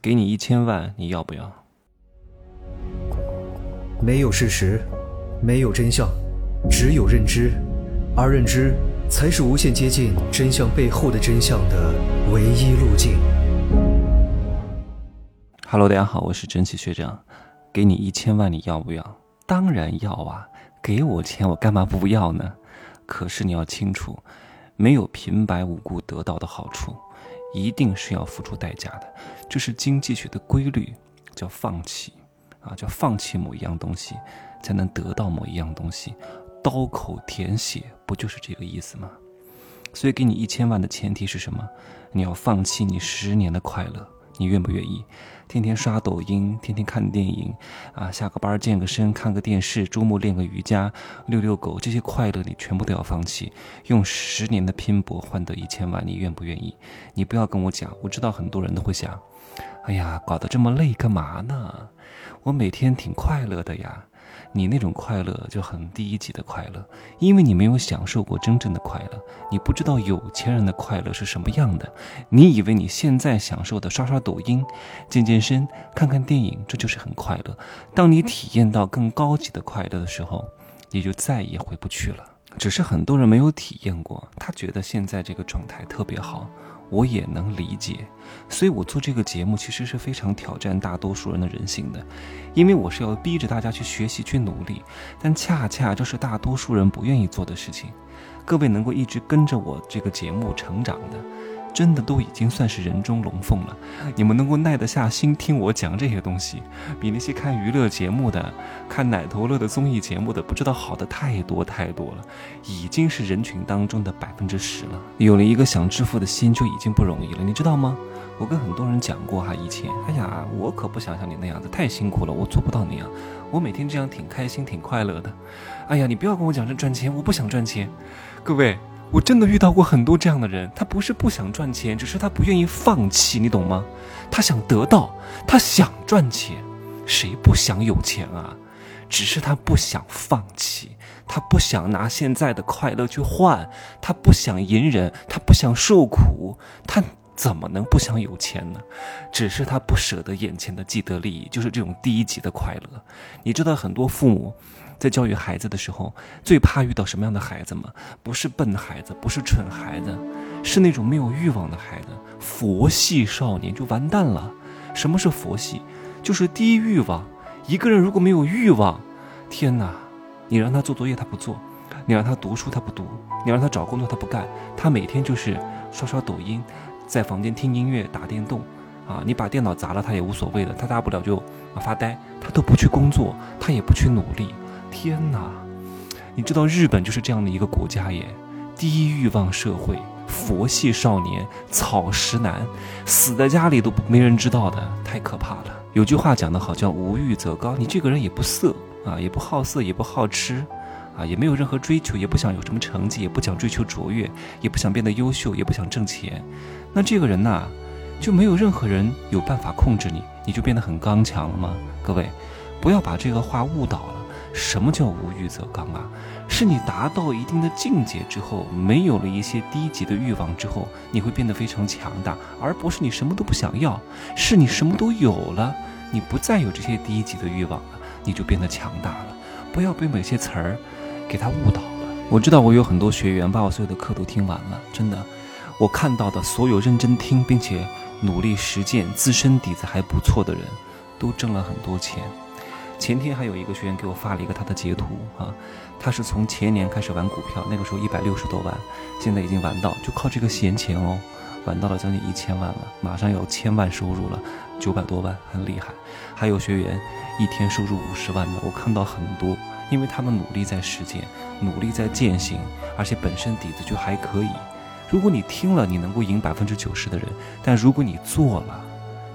给你一千万，你要不要？没有事实，没有真相，只有认知，而认知才是无限接近真相背后的真相的唯一路径。Hello，大家好，我是蒸汽学长，给你一千万，你要不要？当然要啊！给我钱，我干嘛不要呢？可是你要清楚，没有平白无故得到的好处。一定是要付出代价的，这是经济学的规律，叫放弃啊，叫放弃某一样东西，才能得到某一样东西，刀口舔血，不就是这个意思吗？所以给你一千万的前提是什么？你要放弃你十年的快乐。你愿不愿意天天刷抖音，天天看电影，啊，下个班健个身，看个电视，周末练个瑜伽，遛遛狗，这些快乐你全部都要放弃，用十年的拼搏换得一千万，你愿不愿意？你不要跟我讲，我知道很多人都会想，哎呀，搞得这么累干嘛呢？我每天挺快乐的呀。你那种快乐就很低级的快乐，因为你没有享受过真正的快乐，你不知道有钱人的快乐是什么样的。你以为你现在享受的刷刷抖音、健健身、看看电影，这就是很快乐。当你体验到更高级的快乐的时候，你就再也回不去了。只是很多人没有体验过，他觉得现在这个状态特别好。我也能理解，所以我做这个节目其实是非常挑战大多数人的人性的，因为我是要逼着大家去学习、去努力，但恰恰这是大多数人不愿意做的事情。各位能够一直跟着我这个节目成长的。真的都已经算是人中龙凤了，你们能够耐得下心听我讲这些东西，比那些看娱乐节目的、看奶头乐的综艺节目的不知道好的太多太多了，已经是人群当中的百分之十了。有了一个想致富的心就已经不容易了，你知道吗？我跟很多人讲过哈，以前，哎呀，我可不想像你那样子，太辛苦了，我做不到那样，我每天这样挺开心挺快乐的。哎呀，你不要跟我讲这赚钱，我不想赚钱，各位。我真的遇到过很多这样的人，他不是不想赚钱，只是他不愿意放弃，你懂吗？他想得到，他想赚钱，谁不想有钱啊？只是他不想放弃，他不想拿现在的快乐去换，他不想隐忍，他不想受苦，他怎么能不想有钱呢？只是他不舍得眼前的既得利益，就是这种低级的快乐。你知道很多父母。在教育孩子的时候，最怕遇到什么样的孩子吗？不是笨孩子，不是蠢孩子，是那种没有欲望的孩子，佛系少年就完蛋了。什么是佛系？就是低欲望。一个人如果没有欲望，天哪！你让他做作业他不做，你让他读书他不读，你让他找工作他不干，他每天就是刷刷抖音，在房间听音乐、打电动。啊，你把电脑砸了他也无所谓的，他大不了就啊发呆，他都不去工作，他也不去努力。天哪，你知道日本就是这样的一个国家耶，低欲望社会，佛系少年，草食男，死在家里都没人知道的，太可怕了。有句话讲得好，叫无欲则刚。你这个人也不色啊，也不好色，也不好吃，啊，也没有任何追求，也不想有什么成绩，也不想追求卓越，也不想变得优秀，也不想挣钱。那这个人呐，就没有任何人有办法控制你，你就变得很刚强了吗？各位，不要把这个话误导了。什么叫无欲则刚啊？是你达到一定的境界之后，没有了一些低级的欲望之后，你会变得非常强大，而不是你什么都不想要，是你什么都有了，你不再有这些低级的欲望了，你就变得强大了。不要被某些词儿给他误导了。我知道我有很多学员把我所有的课都听完了，真的，我看到的所有认真听并且努力实践、自身底子还不错的人，都挣了很多钱。前天还有一个学员给我发了一个他的截图啊，他是从前年开始玩股票，那个时候一百六十多万，现在已经玩到就靠这个闲钱哦，玩到了将近一千万了，马上要千万收入了，九百多万很厉害。还有学员一天收入五十万的，我看到很多，因为他们努力在实践，努力在践行，而且本身底子就还可以。如果你听了，你能够赢百分之九十的人，但如果你做了，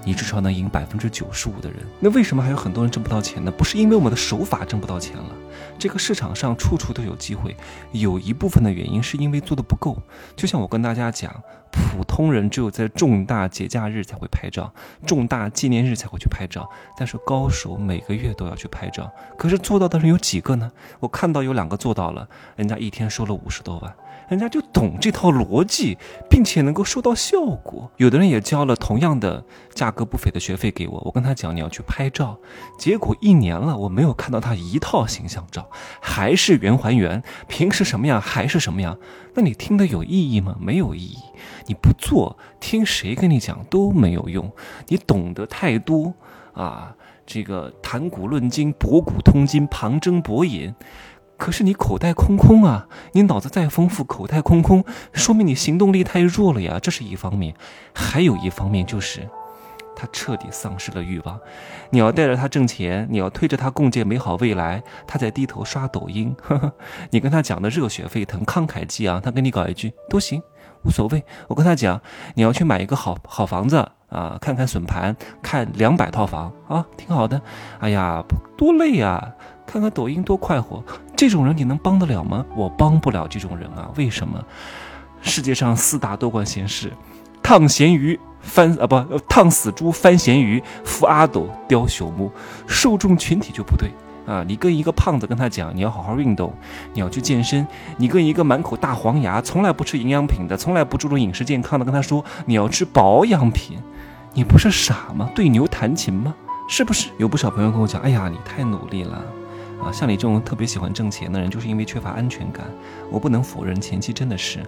你至少能赢百分之九十五的人，那为什么还有很多人挣不到钱呢？不是因为我们的手法挣不到钱了，这个市场上处处都有机会，有一部分的原因是因为做的不够。就像我跟大家讲，普通人只有在重大节假日才会拍照，重大纪念日才会去拍照，但是高手每个月都要去拍照。可是做到的人有几个呢？我看到有两个做到了，人家一天收了五十多万。人家就懂这套逻辑，并且能够收到效果。有的人也交了同样的价格不菲的学费给我，我跟他讲你要去拍照，结果一年了我没有看到他一套形象照，还是原还原，平时什么样还是什么样。那你听的有意义吗？没有意义。你不做，听谁跟你讲都没有用。你懂得太多啊，这个谈古论今，博古通今，旁征博引。可是你口袋空空啊！你脑子再丰富，口袋空空，说明你行动力太弱了呀。这是一方面，还有一方面就是，他彻底丧失了欲望。你要带着他挣钱，你要推着他共建美好未来，他在低头刷抖音。呵 呵你跟他讲的热血沸腾、慷慨激昂，他跟你搞一句都行，无所谓。我跟他讲，你要去买一个好好房子啊，看看笋盘，看两百套房啊，挺好的。哎呀，多累啊！看看抖音多快活，这种人你能帮得了吗？我帮不了这种人啊！为什么？世界上四大多管闲事：烫咸鱼翻啊不烫死猪翻咸鱼扶阿斗雕朽木，受众群体就不对啊！你跟一个胖子跟他讲你要好好运动，你要去健身；你跟一个满口大黄牙、从来不吃营养品的、从来不注重饮食健康的跟他说你要吃保养品，你不是傻吗？对牛弹琴吗？是不是？有不少朋友跟我讲，哎呀，你太努力了。啊，像你这种特别喜欢挣钱的人，就是因为缺乏安全感。我不能否认，前期真的是，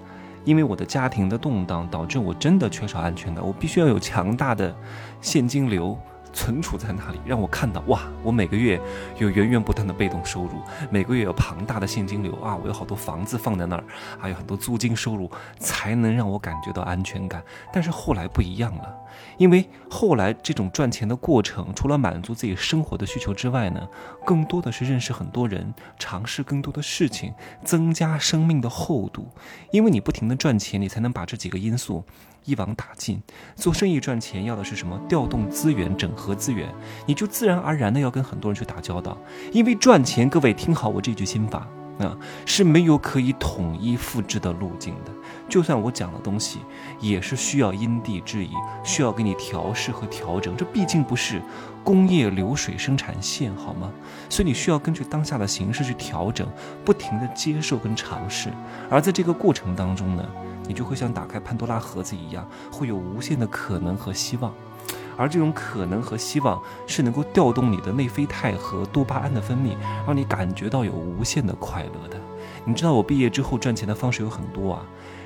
因为我的家庭的动荡，导致我真的缺少安全感。我必须要有强大的现金流。存储在那里，让我看到哇！我每个月有源源不断的被动收入，每个月有庞大的现金流啊！我有好多房子放在那儿，还有很多租金收入，才能让我感觉到安全感。但是后来不一样了，因为后来这种赚钱的过程，除了满足自己生活的需求之外呢，更多的是认识很多人，尝试更多的事情，增加生命的厚度。因为你不停的赚钱，你才能把这几个因素。一网打尽，做生意赚钱要的是什么？调动资源，整合资源，你就自然而然的要跟很多人去打交道。因为赚钱，各位听好我这句心法啊，是没有可以统一复制的路径的。就算我讲的东西，也是需要因地制宜，需要给你调试和调整。这毕竟不是工业流水生产线，好吗？所以你需要根据当下的形势去调整，不停的接受跟尝试。而在这个过程当中呢？你就会像打开潘多拉盒子一样，会有无限的可能和希望，而这种可能和希望是能够调动你的内啡肽和多巴胺的分泌，让你感觉到有无限的快乐的。你知道我毕业之后赚钱的方式有很多啊，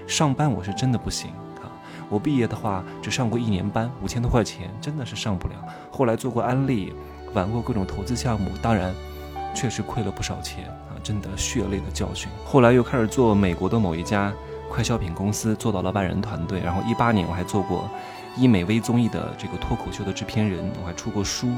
上班我是真的不行啊，我毕业的话只上过一年班，五千多块钱真的是上不了。后来做过安利，玩过各种投资项目，当然确实亏了不少钱啊，真的血泪的教训。后来又开始做美国的某一家。快消品公司做到了万人团队，然后一八年我还做过医美微综艺的这个脱口秀的制片人，我还出过书，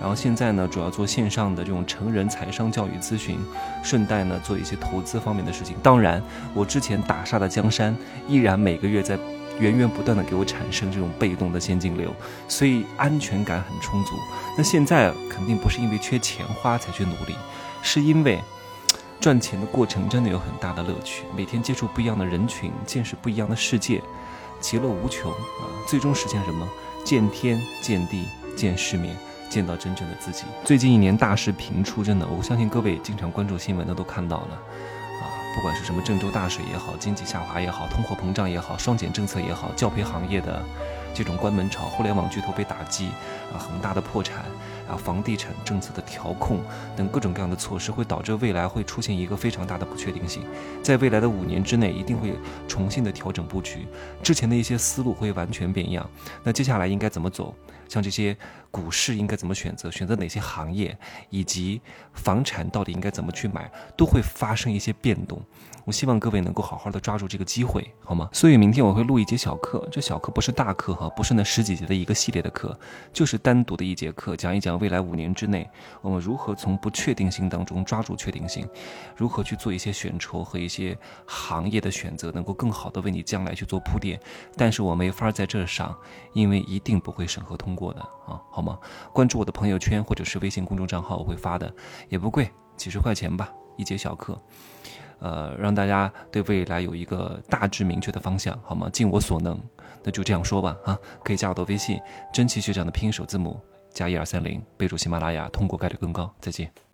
然后现在呢主要做线上的这种成人财商教育咨询，顺带呢做一些投资方面的事情。当然，我之前打下的江山依然每个月在源源不断的给我产生这种被动的现金流，所以安全感很充足。那现在肯定不是因为缺钱花才去努力，是因为。赚钱的过程真的有很大的乐趣，每天接触不一样的人群，见识不一样的世界，其乐无穷啊！最终实现什么？见天、见地、见世面，见到真正的自己。最近一年大势频出，真的，我相信各位经常关注新闻的都看到了啊！不管是什么郑州大水也好，经济下滑也好，通货膨胀也好，双减政策也好，教培行业的。这种关门潮，互联网巨头被打击，啊，恒大的破产，啊，房地产政策的调控等各种各样的措施，会导致未来会出现一个非常大的不确定性。在未来的五年之内，一定会重新的调整布局，之前的一些思路会完全变样。那接下来应该怎么走？像这些股市应该怎么选择？选择哪些行业？以及房产到底应该怎么去买？都会发生一些变动。我希望各位能够好好的抓住这个机会，好吗？所以明天我会录一节小课，这小课不是大课哈，不是那十几节的一个系列的课，就是单独的一节课，讲一讲未来五年之内我们如何从不确定性当中抓住确定性，如何去做一些选筹和一些行业的选择，能够更好的为你将来去做铺垫。但是我没法在这上，因为一定不会审核通过的啊，好吗？关注我的朋友圈或者是微信公众账号，我会发的，也不贵，几十块钱吧，一节小课。呃，让大家对未来有一个大致明确的方向，好吗？尽我所能，那就这样说吧啊！可以加我的微信，真奇学长的拼音首字母加一二三零，备注喜马拉雅，通过概率更高。再见。